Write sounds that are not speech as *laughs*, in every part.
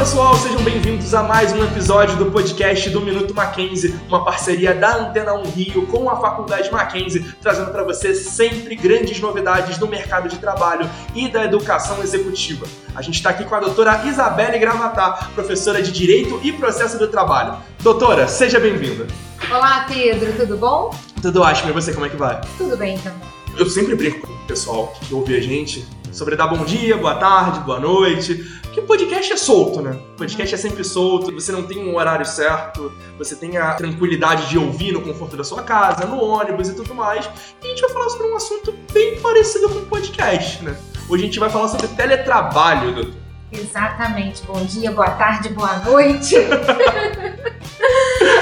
pessoal, sejam bem-vindos a mais um episódio do podcast do Minuto Mackenzie, uma parceria da Antena 1 Rio com a Faculdade Mackenzie, trazendo para você sempre grandes novidades do mercado de trabalho e da educação executiva. A gente está aqui com a doutora Isabelle Gravatar, professora de Direito e Processo do Trabalho. Doutora, seja bem-vinda. Olá, Pedro, tudo bom? Tudo ótimo, e você, como é que vai? Tudo bem também. Eu sempre brinco com o pessoal que ouve a gente sobre dar bom dia, boa tarde, boa noite. Porque podcast é solto, né? Podcast é sempre solto, você não tem um horário certo, você tem a tranquilidade de ouvir no conforto da sua casa, no ônibus e tudo mais. E a gente vai falar sobre um assunto bem parecido com podcast, né? Hoje a gente vai falar sobre teletrabalho, doutor. Exatamente. Bom dia, boa tarde, boa noite. *laughs*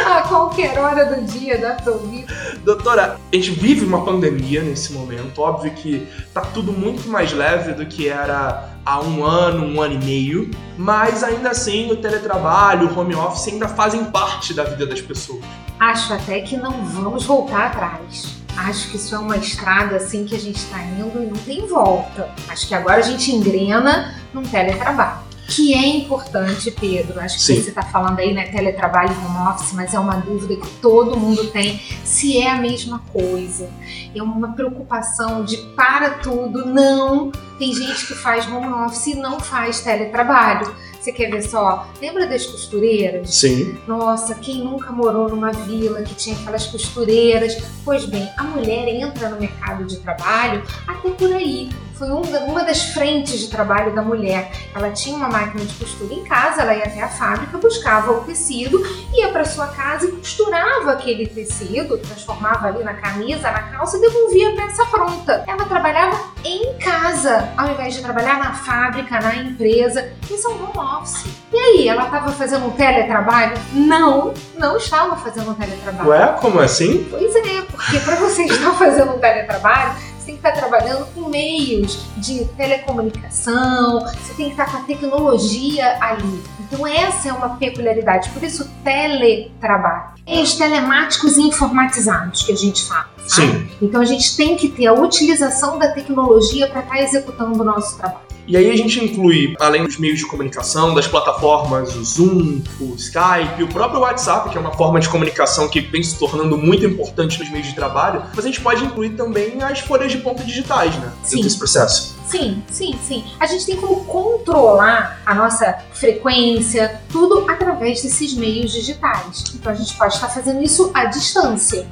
a qualquer hora do dia dá pra ouvir. Doutora, a gente vive uma pandemia nesse momento. Óbvio que tá tudo muito mais leve do que era há um ano, um ano e meio. Mas ainda assim, o teletrabalho, o home office ainda fazem parte da vida das pessoas. Acho até que não vamos voltar atrás. Acho que isso é uma estrada assim que a gente está indo e não tem volta. Acho que agora a gente engrena num teletrabalho. Que é importante, Pedro. Acho que Sim. você está falando aí, né? Teletrabalho e home office, mas é uma dúvida que todo mundo tem se é a mesma coisa. É uma preocupação de para tudo, não. Tem gente que faz home office e não faz teletrabalho. Você quer ver só? Lembra das costureiras? Sim. Nossa, quem nunca morou numa vila que tinha aquelas costureiras? Pois bem, a mulher entra no mercado de trabalho até por aí. Foi um uma das frentes de trabalho da mulher. Ela tinha uma máquina de costura em casa, ela ia até a fábrica, buscava o tecido, ia para sua casa e costurava aquele tecido, transformava ali na camisa, na calça e devolvia a peça pronta. Ela trabalhava em casa, ao invés de trabalhar na fábrica, na empresa. Isso é um home office. E aí, ela estava fazendo um teletrabalho? Não, não estava fazendo um teletrabalho. Ué, como assim? Pois é, porque para você estar *laughs* fazendo um teletrabalho, tem que estar trabalhando com meios de telecomunicação, você tem que estar com a tecnologia ali. Então essa é uma peculiaridade, por isso teletrabalho. É os telemáticos e informatizados que a gente fala. sabe? Sim. Então a gente tem que ter a utilização da tecnologia para estar executando o nosso trabalho. E aí a gente inclui, além dos meios de comunicação, das plataformas, o Zoom, o Skype, o próprio WhatsApp, que é uma forma de comunicação que vem se tornando muito importante nos meios de trabalho, mas a gente pode incluir também as folhas de ponta digitais, né? Sim. Desse processo. Sim, sim, sim. A gente tem como controlar a nossa frequência, tudo através desses meios digitais. Então a gente pode estar fazendo isso à distância.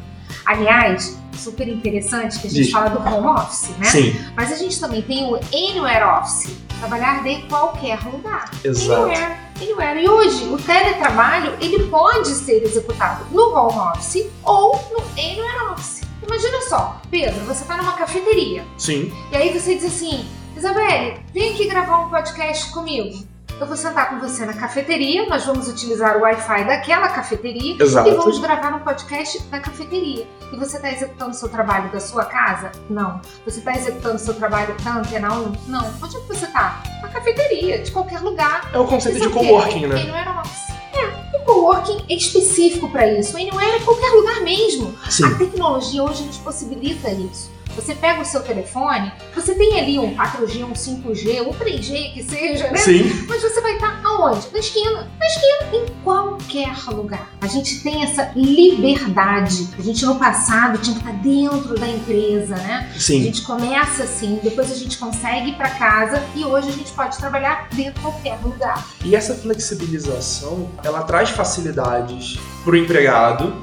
Aliás, super interessante que a gente Diz. fala do home office, né? Sim, Mas a gente também tem o anywhere office, trabalhar de qualquer lugar. exato. Anywhere, anywhere. E hoje o teletrabalho ele pode ser executado no home office ou no anywhere office. Imagina só, Pedro, você está numa cafeteria. Sim, E aí você diz assim, Isabelle, vem aqui gravar um podcast comigo. Eu vou sentar com você na cafeteria, nós vamos utilizar o Wi-Fi daquela cafeteria exato. e vamos gravar um podcast da cafeteria. E você está executando o seu trabalho da sua casa? Não. Você está executando o seu trabalho da Antena 1? Não. Onde é que você está? Na cafeteria, de qualquer lugar. É o conceito de coworking, né? Anywhere office. É, o coworking é específico para isso. O Anywhere é qualquer lugar mesmo. Sim, A tecnologia hoje nos possibilita isso. Você pega o seu telefone, você tem ali um 4G, um 5G, um 3G que seja, né? sim. Mas você vai estar aonde? Na esquina. Na esquina, em qualquer lugar. A gente tem essa liberdade. A gente no passado tinha que estar dentro da empresa, né? A Sim. gente começa assim, depois a gente consegue ir para casa e hoje a gente pode trabalhar dentro de qualquer lugar. E essa flexibilização, ela traz facilidades para o empregado,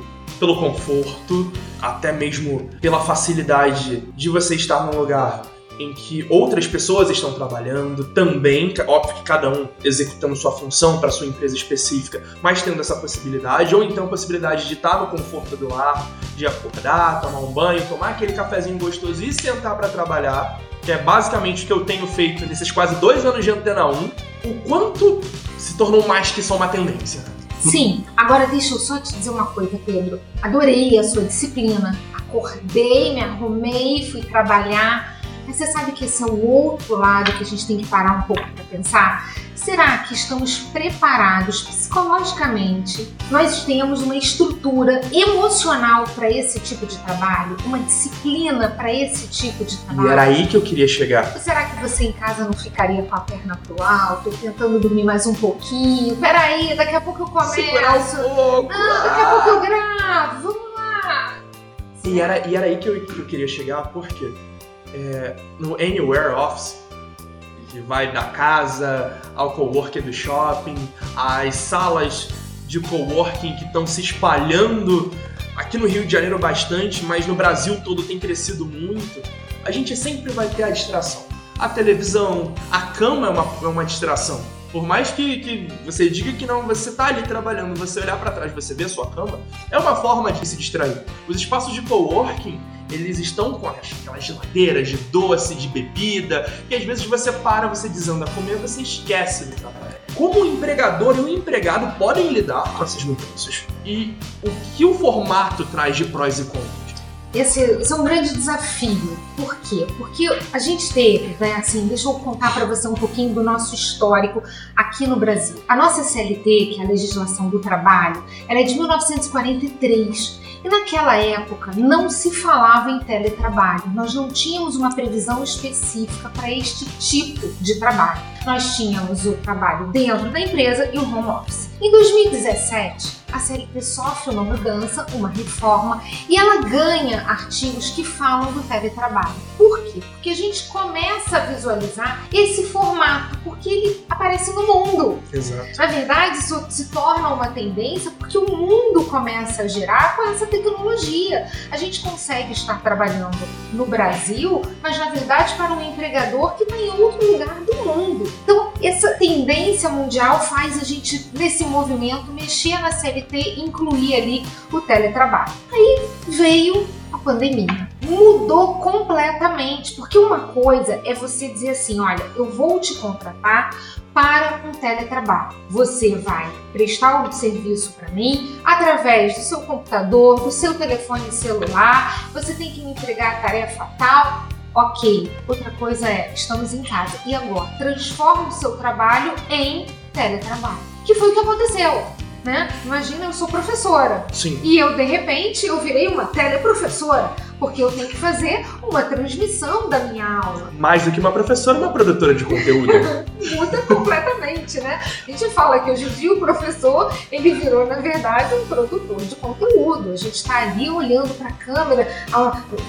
pelo conforto, até mesmo pela facilidade de você estar num lugar em que outras pessoas estão trabalhando também, ca- óbvio que cada um executando sua função para sua empresa específica, mas tendo essa possibilidade, ou então a possibilidade de estar no conforto do lar, de acordar, tomar um banho, tomar aquele cafezinho gostoso e sentar para trabalhar, que é basicamente o que eu tenho feito nesses quase dois anos de Antena 1, o quanto se tornou mais que só uma tendência. Sim, agora deixa eu só te dizer uma coisa, Pedro. Adorei a sua disciplina. Acordei, me arrumei, fui trabalhar. Mas você sabe que esse é o outro lado que a gente tem que parar um pouco para pensar? Será que estamos preparados psicologicamente? Nós temos uma estrutura emocional para esse tipo de trabalho? Uma disciplina para esse tipo de trabalho? E era aí que eu queria chegar. Será que você em casa não ficaria com a perna pro alto, tentando dormir mais um pouquinho? Peraí, daqui a pouco eu começo. Segurar um pouco. Não, daqui a pouco eu gravo. Vamos lá. E era, e era aí que eu, que eu queria chegar, porque é, no Anywhere Office, que vai da casa ao coworking do shopping, as salas de coworking que estão se espalhando aqui no Rio de Janeiro bastante, mas no Brasil todo tem crescido muito. A gente sempre vai ter a distração. A televisão, a cama é uma, é uma distração. Por mais que, que você diga que não, você tá ali trabalhando, você olhar para trás, você vê a sua cama, é uma forma de se distrair. Os espaços de coworking eles estão com aquelas geladeiras de doce, de bebida, e às vezes você para, você desanda a comer, você esquece do trabalho. Como o empregador e o empregado podem lidar com essas mudanças? E o que o formato traz de prós e contras? Esse, esse, é um grande desafio. Por quê? Porque a gente teve, né, assim, deixa eu contar para você um pouquinho do nosso histórico aqui no Brasil. A nossa CLT, que é a legislação do trabalho, ela é de 1943. E naquela época não se falava em teletrabalho, nós não tínhamos uma previsão específica para este tipo de trabalho. Nós tínhamos o trabalho dentro da empresa e o home office. Em 2017, a CLT sofre uma mudança, uma reforma, e ela ganha artigos que falam do teletrabalho. Por quê? Porque a gente começa a visualizar esse formato, porque ele aparece no mundo. Exato. Na verdade, isso se torna uma tendência porque o mundo começa a gerar com essa tecnologia. A gente consegue estar trabalhando no Brasil, mas na verdade para um empregador que está em outro lugar do mundo. Então, essa tendência mundial faz a gente, nesse movimento, mexer na CLT incluir ali o teletrabalho. Aí veio a pandemia. Mudou completamente, porque uma coisa é você dizer assim: olha, eu vou te contratar para um teletrabalho. Você vai prestar o um serviço para mim através do seu computador, do seu telefone celular, você tem que me entregar a tarefa tal. Ok. Outra coisa é, estamos em casa. E agora? Transforma o seu trabalho em teletrabalho. Que foi o que aconteceu né? Imagina, eu sou professora. Sim. E eu, de repente, eu virei uma teleprofessora, porque eu tenho que fazer uma transmissão da minha aula. Mais do que uma professora, uma produtora de conteúdo. *laughs* Muda completamente, né? A gente fala que hoje em dia o professor, ele virou, na verdade, um produtor de conteúdo. A gente está ali olhando para a câmera,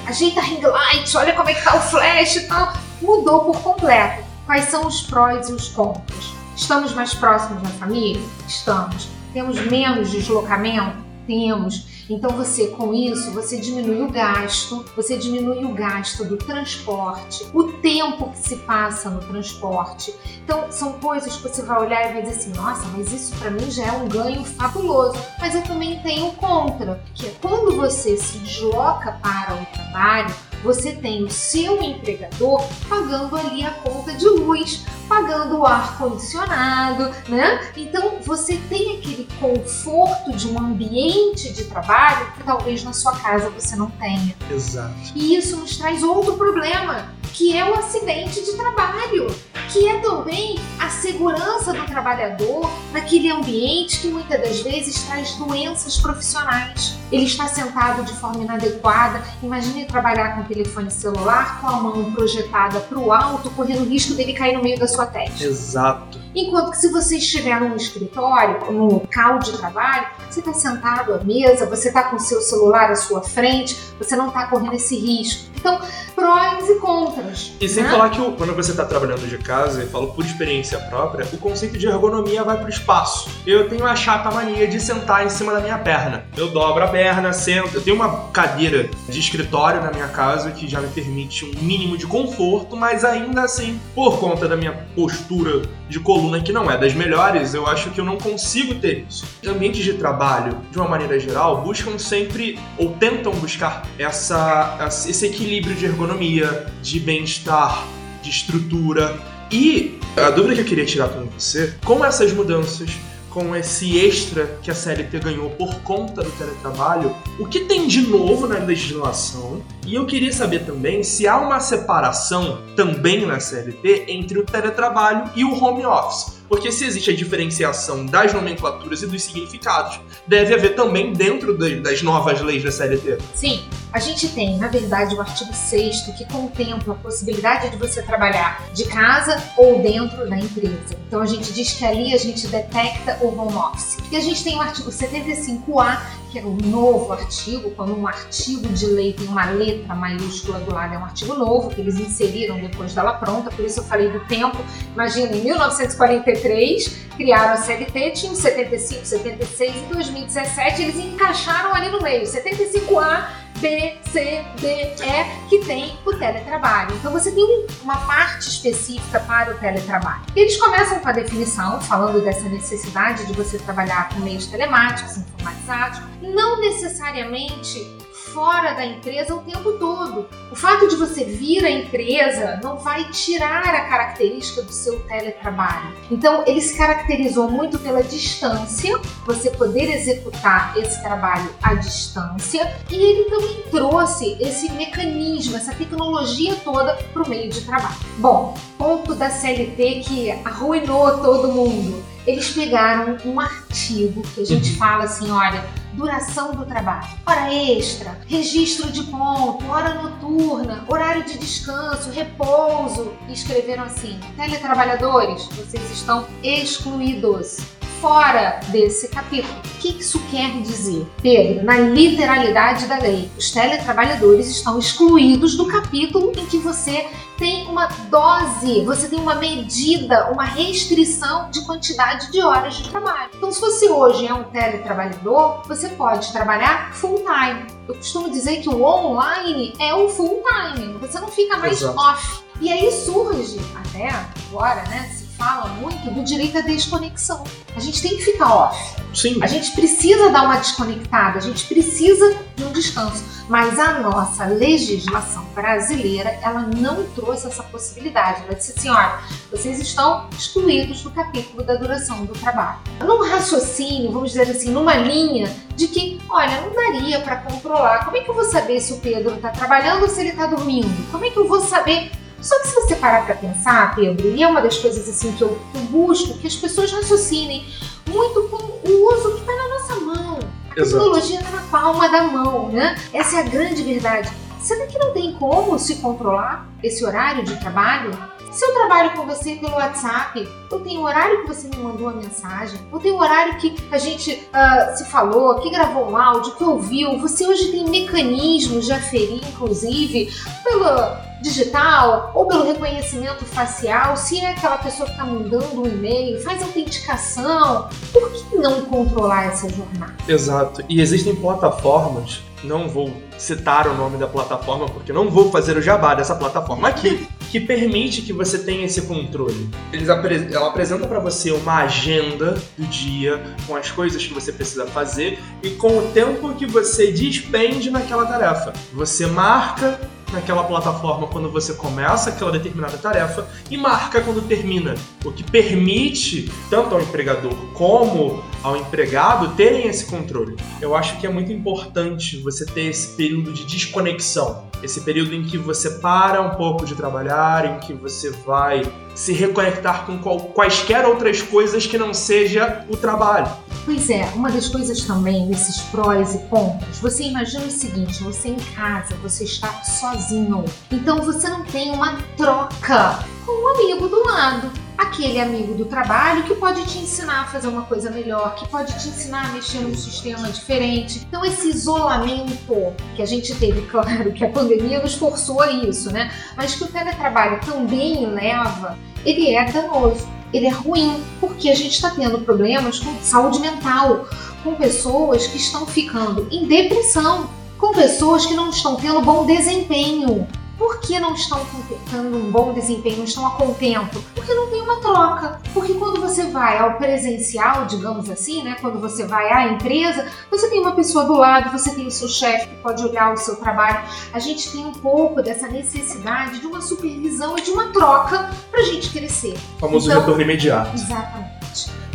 ajeita a ring light, olha como é que tá o flash e tal. Mudou por completo. Quais são os prós e os contras? Estamos mais próximos da família? Estamos. Temos menos deslocamento? Temos. Então você com isso, você diminui o gasto, você diminui o gasto do transporte, o tempo que se passa no transporte. Então são coisas que você vai olhar e vai dizer assim: "Nossa, mas isso para mim já é um ganho fabuloso". Mas eu também tenho contra, que é quando você se desloca para o trabalho, você tem o seu empregador pagando ali a conta de luz, pagando o ar condicionado, né? Então você tem aquele conforto de um ambiente de trabalho que talvez na sua casa você não tenha. Exato. E isso nos traz outro problema, que é o acidente de trabalho, que é também a segurança do trabalhador naquele ambiente que muitas das vezes traz doenças profissionais. Ele está sentado de forma inadequada. Imagine trabalhar com telefone celular com a mão projetada para o alto, correndo o risco dele cair no meio da sua. Exato. Enquanto que se você estiver num escritório, num local de trabalho, você está sentado à mesa, você está com o seu celular à sua frente, você não está correndo esse risco. Então, prós e contras. E sem né? falar que quando você está trabalhando de casa, e falo por experiência própria, o conceito de ergonomia vai para o espaço. Eu tenho a chata mania de sentar em cima da minha perna. Eu dobro a perna, sento. Eu tenho uma cadeira de escritório na minha casa que já me permite um mínimo de conforto, mas ainda assim, por conta da minha postura de coluna que não é das melhores, eu acho que eu não consigo ter isso. Ambientes de trabalho, de uma maneira geral, buscam sempre ou tentam buscar essa, esse equilíbrio de ergonomia, de bem-estar, de estrutura. E a dúvida que eu queria tirar com você, como essas mudanças com esse extra que a CLT ganhou por conta do teletrabalho, o que tem de novo na legislação? E eu queria saber também se há uma separação também na CLT entre o teletrabalho e o home office. Porque se existe a diferenciação das nomenclaturas e dos significados, deve haver também dentro das novas leis da CLT. Sim, a gente tem, na verdade, o artigo 6 que contempla a possibilidade de você trabalhar de casa ou dentro da empresa. Então a gente diz que ali a gente detecta o home office. E a gente tem o artigo 75A, que é um novo artigo, quando um artigo de lei tem uma letra maiúscula do lado, é um artigo novo, que eles inseriram depois dela pronta, por isso eu falei do tempo. Imagina, em 1943, criaram a CLT, tinham 75, 76 e 2017 eles encaixaram ali no meio, 75A B, C, D, E, que tem o teletrabalho. Então você tem uma parte específica para o teletrabalho. Eles começam com a definição, falando dessa necessidade de você trabalhar com meios telemáticos, informatizados, não necessariamente fora da empresa o tempo todo. O fato de você vir à empresa não vai tirar a característica do seu teletrabalho. Então, ele se caracterizou muito pela distância, você poder executar esse trabalho à distância, e ele também trouxe esse mecanismo, essa tecnologia toda para o meio de trabalho. Bom, ponto da CLT que arruinou todo mundo. Eles pegaram um artigo que a gente uhum. fala assim, olha, duração do trabalho, hora extra, registro de ponto, hora noturna, horário de descanso, repouso. E escreveram assim: teletrabalhadores, vocês estão excluídos fora desse capítulo. O que isso quer dizer? Pedro, na literalidade da lei, os teletrabalhadores estão excluídos do capítulo em que você tem uma dose, você tem uma medida, uma restrição de quantidade de horas de trabalho. Então, se você hoje é um teletrabalhador, você pode trabalhar full time. Eu costumo dizer que o online é o full time, você não fica mais Exato. off. E aí surge, até agora, né? Fala muito do direito à desconexão. A gente tem que ficar off. Sim. A gente precisa dar uma desconectada, a gente precisa de um descanso. Mas a nossa legislação brasileira, ela não trouxe essa possibilidade. Ela disse assim, olha, vocês estão excluídos do capítulo da duração do trabalho. Num raciocínio, vamos dizer assim, numa linha de que, olha, não daria para controlar. Como é que eu vou saber se o Pedro está trabalhando ou se ele está dormindo? Como é que eu vou saber só que se você parar para pensar, Pedro, e é uma das coisas assim que eu, que eu busco, que as pessoas raciocinem muito com o uso que está na nossa mão. A tecnologia está na palma da mão, né? Essa é a grande verdade. Será que não tem como se controlar esse horário de trabalho? Se eu trabalho com você pelo WhatsApp, eu tenho o horário que você me mandou a mensagem, eu tenho o horário que a gente uh, se falou, que gravou um áudio, que ouviu. Você hoje tem mecanismos de aferir, inclusive, pelo digital ou pelo reconhecimento facial, se é aquela pessoa que está mandando um e-mail, faz autenticação. Por que não controlar essa jornada? Exato. E existem plataformas não vou citar o nome da plataforma porque não vou fazer o jabá dessa plataforma aqui, que permite que você tenha esse controle. Eles apre ela apresenta para você uma agenda do dia com as coisas que você precisa fazer e com o tempo que você despende naquela tarefa. Você marca naquela plataforma quando você começa aquela determinada tarefa e marca quando termina, o que permite tanto ao empregador como ao empregado terem esse controle. Eu acho que é muito importante você ter esse período de desconexão, esse período em que você para um pouco de trabalhar, em que você vai se reconectar com quaisquer outras coisas que não seja o trabalho. Pois é, uma das coisas também nesses prós e contras, você imagina o seguinte, você em casa, você está sozinho, então você não tem uma troca com um amigo do lado. Aquele amigo do trabalho que pode te ensinar a fazer uma coisa melhor, que pode te ensinar a mexer num sistema diferente. Então, esse isolamento que a gente teve, claro que a pandemia nos forçou a isso, né? Mas que o teletrabalho também leva, ele é danoso ele é ruim, porque a gente está tendo problemas com saúde mental, com pessoas que estão ficando em depressão, com pessoas que não estão tendo bom desempenho, por que não estão tendo um bom desempenho, não estão a contento? Porque não tem uma troca. Porque quando você vai ao presencial, digamos assim, né, quando você vai à empresa, você tem uma pessoa do lado, você tem o seu chefe que pode olhar o seu trabalho. A gente tem um pouco dessa necessidade de uma supervisão e de uma troca para a gente crescer. O famoso então, retorno imediato. Exatamente.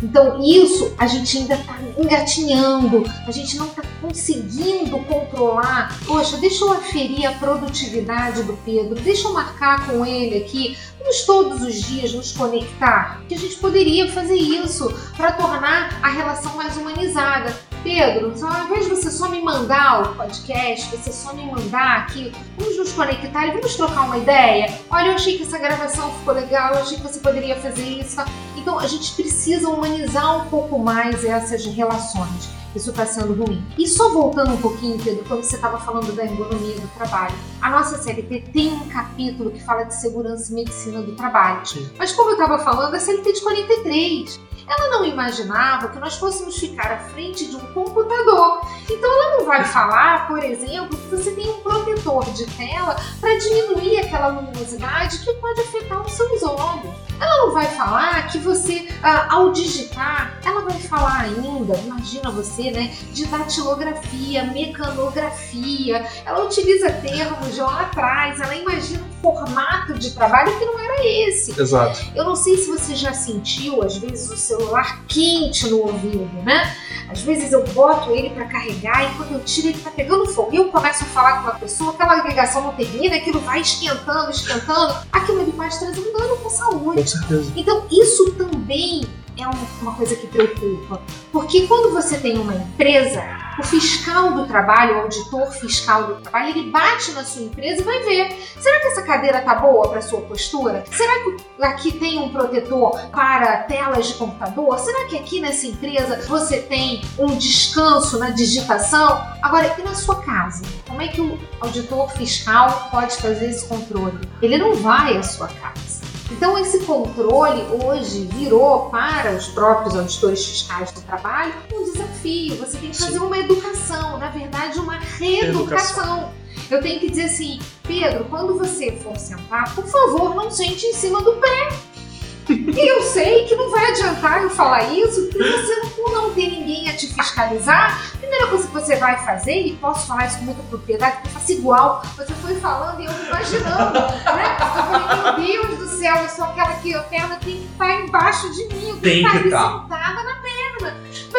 Então, isso a gente ainda está engatinhando, a gente não está conseguindo controlar. Poxa, deixa eu aferir a produtividade do Pedro, deixa eu marcar com ele aqui. Vamos todos os dias nos conectar. Que a gente poderia fazer isso para tornar a relação mais humanizada. Pedro, só, ao invés de você só me mandar o podcast, você só me mandar aqui, vamos nos conectar e vamos trocar uma ideia? Olha, eu achei que essa gravação ficou legal, eu achei que você poderia fazer isso. Então a gente precisa humanizar um pouco mais essas relações. Isso está sendo ruim. E só voltando um pouquinho, Pedro, quando você estava falando da ergonomia do trabalho, a nossa CLT tem um capítulo que fala de segurança e medicina do trabalho. Sim. Mas como eu estava falando, a CLT de 43. Ela não imaginava que nós fôssemos ficar à frente de um computador. Então ela não vai falar, por exemplo, que você tem um protetor de tela para diminuir aquela luminosidade que pode afetar os seus olhos. Ela não vai falar que você, ah, ao digitar, ela vai falar ainda, imagina você, né, de datilografia, mecanografia. Ela utiliza termos de lá atrás, ela imagina formato de trabalho que não era esse. Exato. Eu não sei se você já sentiu, às vezes, o celular quente no ouvido, né? Às vezes eu boto ele para carregar e quando eu tiro ele tá pegando fogo. E eu começo a falar com uma pessoa, aquela ligação não termina, aquilo vai esquentando, esquentando. Aquilo me pode trazer um dano com a saúde. Com certeza. Então isso também é uma coisa que preocupa. Porque quando você tem uma empresa, o fiscal do trabalho, o auditor fiscal do trabalho, ele bate na sua empresa e vai ver: será que essa cadeira tá boa para sua postura? Será que aqui tem um protetor para telas de computador? Será que aqui nessa empresa você tem um descanso na digitação? Agora, e na sua casa? Como é que o auditor fiscal pode fazer esse controle? Ele não vai à sua casa. Então, esse controle hoje virou para os próprios auditores fiscais do trabalho um desafio. Você tem que fazer uma educação, na verdade, uma reeducação. Eu tenho que dizer assim, Pedro, quando você for sentar, por favor, não sente em cima do pé. E eu sei que não vai adiantar eu falar isso, porque você não, por não ter ninguém a te fiscalizar, a primeira coisa que você vai fazer, e posso falar isso com muita propriedade, porque eu faço igual, você foi falando e eu imaginando, né? Eu falei, meu Deus do céu, eu sou aquela que a perna tem que estar embaixo de mim, eu tem que estar sentada na perna.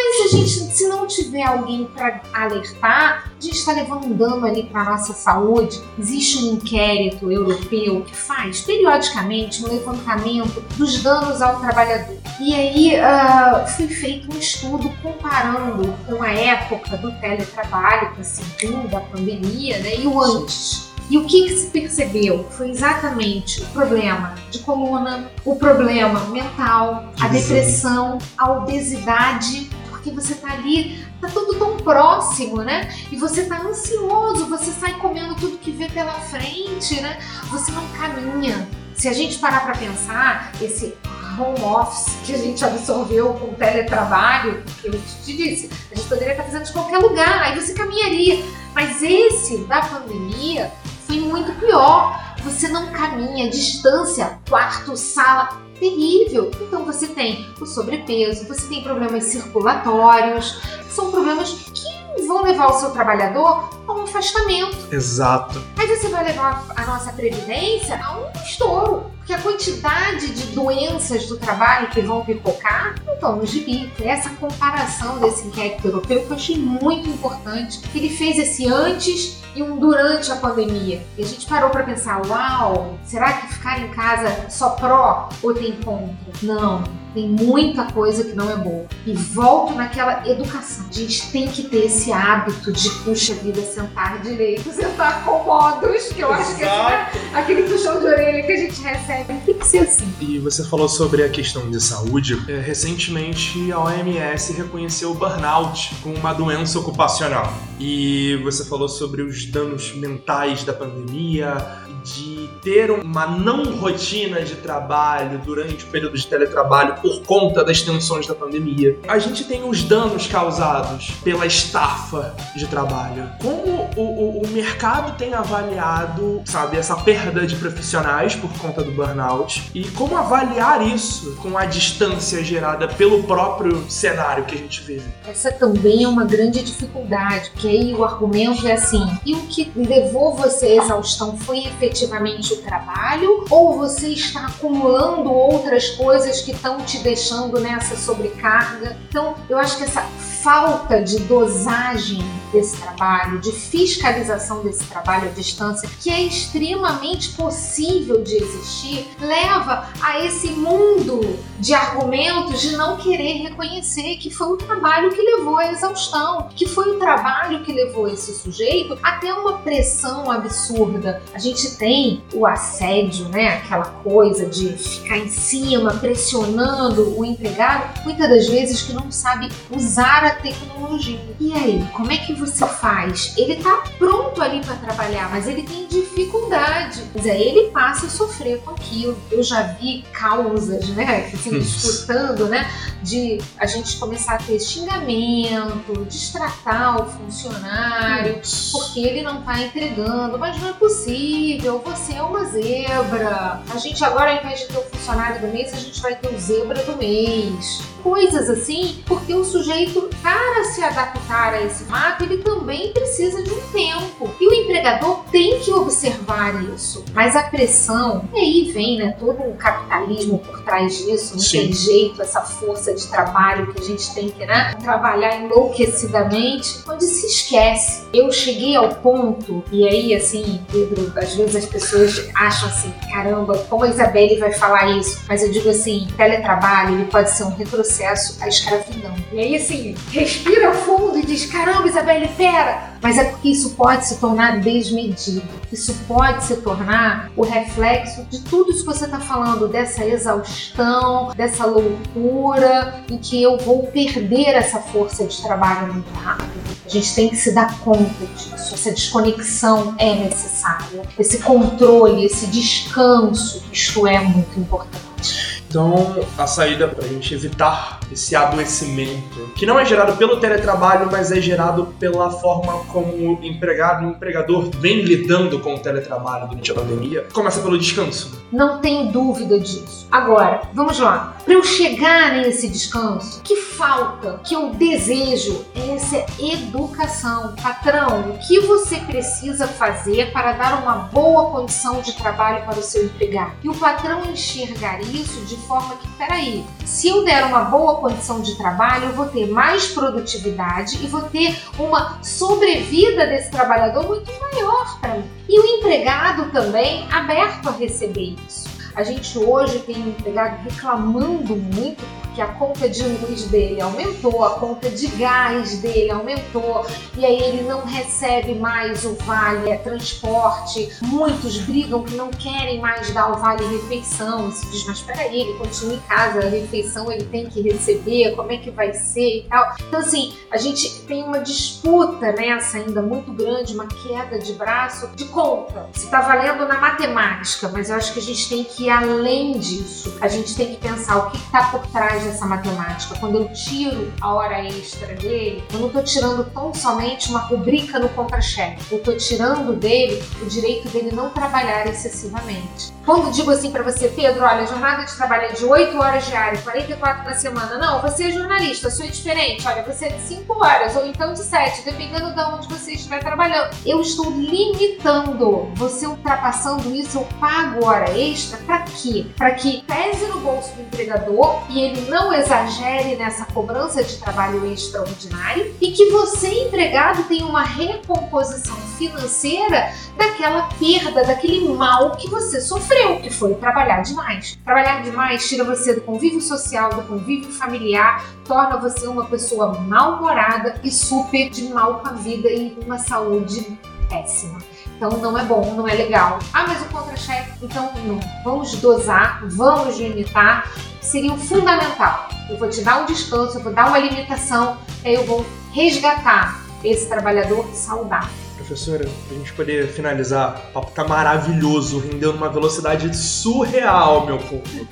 Mas se a gente, se não tiver alguém para alertar, a gente está levando um dano ali para nossa saúde. Existe um inquérito europeu que faz periodicamente um levantamento dos danos ao trabalhador. E aí uh, foi feito um estudo comparando com a época do teletrabalho, que é assim, da pandemia, né, e o antes. E o que, que, se percebeu? Foi exatamente o problema de coluna, o problema mental, a depressão, a obesidade porque você tá ali, tá tudo tão próximo, né? E você tá ansioso, você sai comendo tudo que vê pela frente, né? Você não caminha. Se a gente parar para pensar, esse home office que a gente absorveu com teletrabalho, que eu te disse, a gente poderia estar fazendo de qualquer lugar, aí você caminharia. Mas esse da pandemia foi muito pior. Você não caminha, distância, quarto, sala, terrível. Então você tem o sobrepeso, você tem problemas circulatórios, são problemas que vão levar o seu trabalhador a um afastamento. Exato. Aí você vai levar a nossa previdência a um estouro. Porque a quantidade de doenças do trabalho que vão pipocar não estão no gibi. Essa comparação desse inquérito europeu que eu achei muito importante. Ele fez esse antes e um durante a pandemia. E a gente parou para pensar, uau, será que ficar em casa só pró ou tem contra? Não, tem muita coisa que não é boa. E volto naquela educação. A gente tem que ter esse hábito de, puxa vida, sentar direito, sentar comodos, que eu acho que é aquele puxão de orelha que a gente recebe. Tem que ser assim. E você falou sobre a questão de saúde. É, recentemente, a OMS reconheceu o burnout como uma doença ocupacional. E você falou sobre os danos mentais da pandemia, de ter uma não rotina de trabalho durante o período de teletrabalho por conta das tensões da pandemia. A gente tem os danos causados pela estafa de trabalho. Como o, o, o mercado tem avaliado, sabe, essa perda de profissionais por conta do burnout e como avaliar isso com a distância gerada pelo próprio cenário que a gente vive. Essa também é uma grande dificuldade, porque o argumento é assim: e o que levou você à exaustão foi efetivamente o trabalho ou você está acumulando outras coisas que estão te deixando nessa sobrecarga? Então, eu acho que essa falta de dosagem desse trabalho, de fiscalização desse trabalho à distância, que é extremamente possível de existir, leva a esse mundo de argumentos de não querer reconhecer que foi o trabalho que levou à exaustão, que foi o trabalho que levou esse sujeito até uma pressão absurda. A gente tem o assédio, né? Aquela coisa de ficar em cima, pressionando o empregado, muitas das vezes que não sabe usar a tecnologia. E aí, como é que você faz? Ele tá pronto ali para trabalhar, mas ele tem dificuldade. Mas aí ele passa a sofrer com aquilo. Eu já vi causas, né? Assim, escutando, né? De a gente começar a ter xingamento, destratar o funcionário, porque ele não tá entregando. Mas não é possível, você é uma zebra. A gente agora, ao invés de ter o funcionário do mês, a gente vai ter o zebra do mês. Coisas assim, porque o sujeito para se adaptar a esse mato, ele também precisa de um tempo. E o empregador tem que observar isso. Mas a pressão, e aí vem né, todo o capitalismo por trás disso, não Sim. tem jeito, essa força de trabalho que a gente tem que né, trabalhar enlouquecidamente, onde se esquece. Eu cheguei ao ponto, e aí assim, Pedro, às vezes as pessoas acham assim, caramba, como a Isabelle vai falar isso? Mas eu digo assim, teletrabalho ele pode ser um retrocesso à escravidão. E aí assim, respira fundo e diz: caramba, Isabelle, pera! Mas é porque isso pode se tornar desmedido. Isso pode se tornar o reflexo de tudo isso que você está falando, dessa exaustão, dessa loucura, em que eu vou perder essa força de trabalho muito rápido. A gente tem que se dar conta disso. Essa desconexão é necessária. Esse controle, esse descanso, isso é muito importante. Então, a saída para a gente evitar esse adoecimento, que não é gerado pelo teletrabalho, mas é gerado pela forma como o empregado e o empregador vem lidando com o teletrabalho durante a pandemia, começa pelo descanso. Não tenho dúvida disso. Agora, vamos lá. Para eu chegar nesse descanso, que falta, que eu desejo, é essa educação. Patrão, o que você precisa fazer para dar uma boa condição de trabalho para o seu empregado? E o patrão enxergar isso de forma que, peraí, se eu der uma boa condição de trabalho, eu vou ter mais produtividade e vou ter uma sobrevida desse trabalhador muito maior para mim. E o empregado também aberto a receber isso. A gente hoje tem um empregado reclamando muito que a conta de luz dele aumentou, a conta de gás dele aumentou e aí ele não recebe mais o vale é transporte. Muitos brigam que não querem mais dar o vale refeição. Se diz, mas peraí, ele continua em casa, a refeição ele tem que receber, como é que vai ser e tal. Então, assim, a gente tem uma disputa nessa ainda muito grande, uma queda de braço de conta. Se está valendo na matemática, mas eu acho que a gente tem que ir além disso. A gente tem que pensar o que está por trás faz essa matemática. Quando eu tiro a hora extra dele, eu não estou tirando tão somente uma rubrica no contra-cheque. Eu estou tirando dele o direito dele não trabalhar excessivamente. Quando digo assim para você, Pedro, olha, a jornada de trabalho é de 8 horas diárias, 44 na semana. Não, você é jornalista, sou diferente. Olha, você é de 5 horas ou então de 7, dependendo de onde você estiver trabalhando. Eu estou limitando. Você ultrapassando isso, eu pago hora extra para quê? Para que pese no bolso do empregador e ele não exagere nessa cobrança de trabalho extraordinário e que você, empregado, tenha uma recomposição financeira daquela perda, daquele mal que você sofreu, que foi trabalhar demais. Trabalhar demais tira você do convívio social, do convívio familiar, torna você uma pessoa mal-humorada e super de mal com a vida e uma saúde péssima. Então não é bom, não é legal. Ah, mas o contra-cheque, então não. Vamos dosar, vamos limitar, seria o fundamental. Eu vou te dar um descanso, eu vou dar uma limitação, aí eu vou resgatar esse trabalhador saudável. Professora, pra gente poder finalizar, o papo tá maravilhoso, rendeu numa velocidade surreal, meu povo.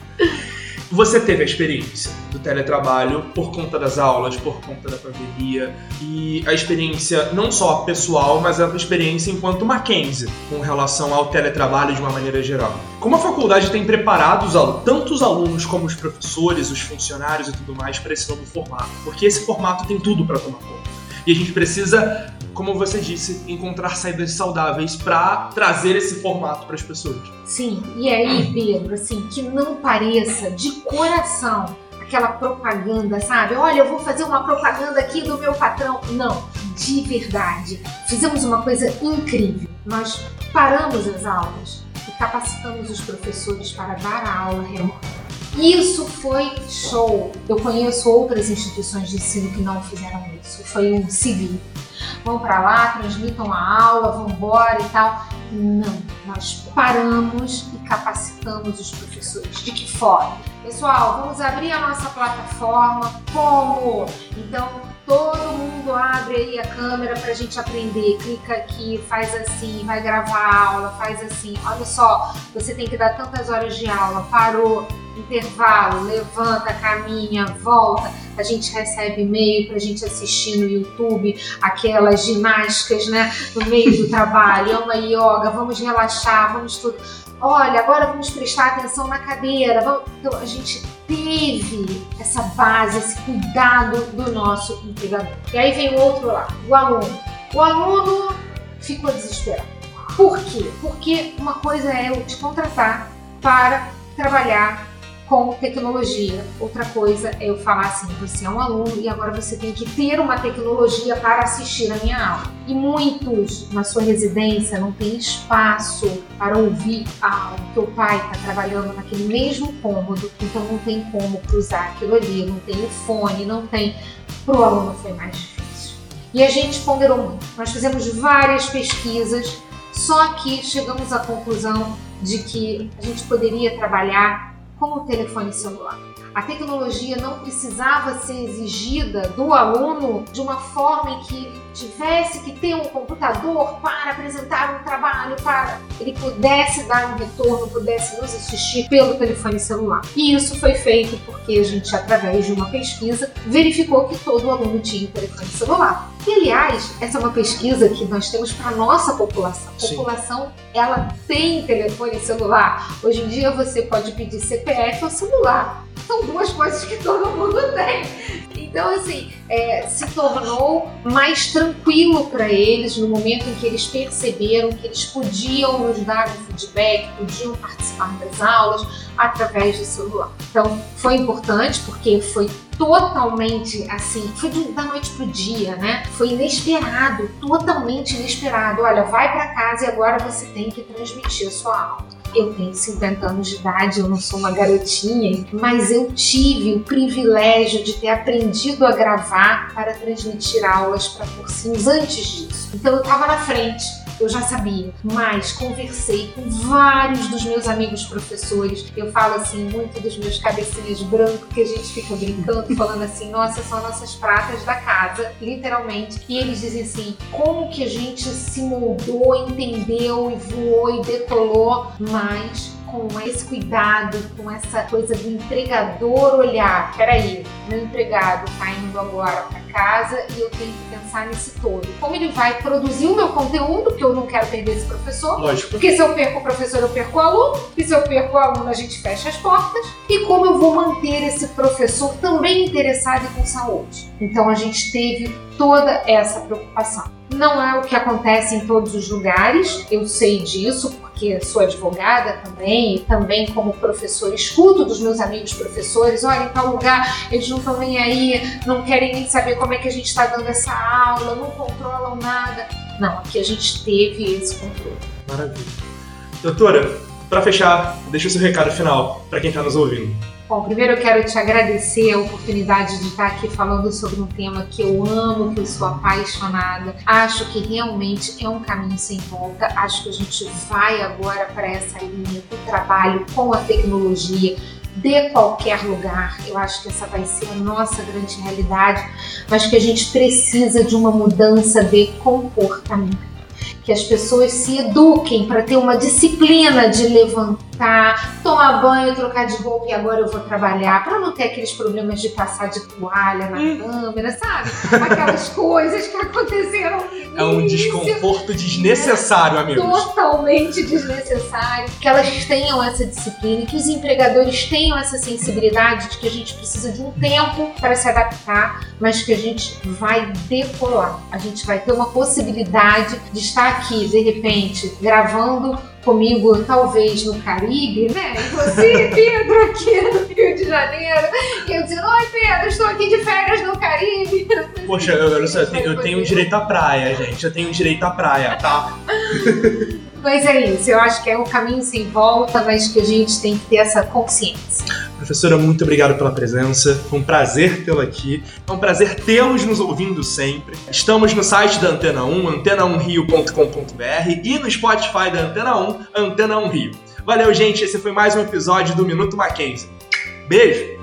Você teve a experiência do teletrabalho por conta das aulas, por conta da pandemia, e a experiência não só pessoal, mas a experiência enquanto Mackenzie com relação ao teletrabalho de uma maneira geral. Como a faculdade tem preparado os alunos, tanto os alunos como os professores, os funcionários e tudo mais para esse novo formato? Porque esse formato tem tudo para tomar conta. E a gente precisa como você disse, encontrar saídas saudáveis para trazer esse formato para as pessoas. Sim, e aí, Pedro, assim, que não pareça de coração aquela propaganda, sabe? Olha, eu vou fazer uma propaganda aqui do meu patrão. Não, de verdade. Fizemos uma coisa incrível. Nós paramos as aulas e capacitamos os professores para dar a aula remota. Isso foi show. Eu conheço outras instituições de ensino que não fizeram isso. Foi um civil vão para lá, transmitam a aula, vão embora e tal. Não, nós paramos e capacitamos os professores. De que forma? Pessoal, vamos abrir a nossa plataforma. Como? Então, todo mundo abre aí a câmera para a gente aprender. Clica aqui, faz assim, vai gravar a aula, faz assim. Olha só, você tem que dar tantas horas de aula, parou, intervalo, levanta, caminha, volta. A gente recebe e-mail para a gente assistir no YouTube aquelas ginásticas, né, no meio do trabalho. É uma yoga, vamos relaxar, vamos tudo. Olha, agora vamos prestar atenção na cadeira. Vamos... Então, a gente teve essa base, esse cuidado do nosso empregador. E aí vem o outro lado, o aluno. O aluno ficou desesperado. Por quê? Porque uma coisa é eu te contratar para trabalhar com tecnologia. Outra coisa é eu falar assim: você é um aluno e agora você tem que ter uma tecnologia para assistir a minha aula. E muitos na sua residência não tem espaço para ouvir a aula, o pai está trabalhando naquele mesmo cômodo, então não tem como cruzar aquilo ali, não tem o fone, não tem. Para o aluno foi mais difícil. E a gente ponderou muito. Nós fizemos várias pesquisas, só que chegamos à conclusão de que a gente poderia trabalhar com o telefone celular. A tecnologia não precisava ser exigida do aluno de uma forma em que tivesse que ter um computador para apresentar um trabalho, para ele pudesse dar um retorno, pudesse nos assistir pelo telefone celular. E isso foi feito porque a gente, através de uma pesquisa, verificou que todo aluno tinha um telefone celular. E, aliás, essa é uma pesquisa que nós temos para a nossa população. A população, ela tem telefone celular. Hoje em dia você pode pedir CPF ou celular. São duas coisas que todo mundo tem. Então, assim, é, se tornou mais tranquilo para eles no momento em que eles perceberam que eles podiam nos dar um feedback, podiam participar das aulas através do celular. Então, foi importante porque foi totalmente assim, foi da noite pro dia, né? Foi inesperado, totalmente inesperado. Olha, vai para casa e agora você tem que transmitir a sua aula. Eu tenho 50 anos de idade, eu não sou uma garotinha, mas eu tive o privilégio de ter aprendido a gravar para transmitir aulas para cursinhos antes disso. Então eu estava na frente, eu já sabia, mas conversei com vários dos meus amigos professores. Eu falo assim, muito dos meus cabecinhas brancos, que a gente fica brincando, *laughs* falando assim, nossa, são nossas pratas da casa, literalmente. E eles dizem assim, como que a gente se moldou, entendeu e voou e decolou, mas com esse cuidado, com essa coisa do empregador olhar, peraí, meu empregado está indo agora para casa e eu tenho que pensar nesse todo. Como ele vai produzir o meu conteúdo, que eu não quero perder esse professor. Lógico. Porque se eu perco o professor, eu perco o aluno. E se eu perco o aluno, a gente fecha as portas. E como eu vou manter esse professor também interessado e com saúde? Então a gente teve toda essa preocupação. Não é o que acontece em todos os lugares, eu sei disso, porque sou advogada também, e também como professor, escuto dos meus amigos professores, olha, em tal lugar eles não estão nem aí, não querem nem saber como é que a gente está dando essa aula, não controlam nada. Não, aqui a gente teve esse controle. Maravilha. Doutora, para fechar, deixa o seu recado final para quem está nos ouvindo. Bom, primeiro eu quero te agradecer a oportunidade de estar aqui falando sobre um tema que eu amo, que eu sou apaixonada. Acho que realmente é um caminho sem volta. Acho que a gente vai agora para essa linha do trabalho com a tecnologia de qualquer lugar. Eu acho que essa vai ser a nossa grande realidade, mas que a gente precisa de uma mudança de comportamento. Que as pessoas se eduquem para ter uma disciplina de levantar tomar banho, trocar de roupa e agora eu vou trabalhar, para não ter aqueles problemas de passar de toalha na hum. câmera, sabe? Aquelas *laughs* coisas que aconteceram. É um desconforto desnecessário, né? amigo. Totalmente desnecessário. Que elas tenham essa disciplina, que os empregadores tenham essa sensibilidade de que a gente precisa de um tempo para se adaptar, mas que a gente vai decolar. A gente vai ter uma possibilidade de estar aqui, de repente, gravando comigo, talvez no Caribe, né? E você, *laughs* Pedro, aqui no Rio de Janeiro. E eu dizendo, oi Pedro, estou aqui de férias no Caribe. *laughs* Poxa, eu, eu, eu, tenho, eu tenho direito à praia, gente. Eu tenho direito à praia, tá? *laughs* Mas é isso, eu acho que é um caminho sem volta, mas que a gente tem que ter essa consciência. Professora, muito obrigado pela presença. Foi um prazer tê-la aqui. É um prazer tê-los nos ouvindo sempre. Estamos no site da Antena 1, antena1rio.com.br e no Spotify da Antena 1, Antena 1 Rio. Valeu, gente. Esse foi mais um episódio do Minuto Mackenzie. Beijo!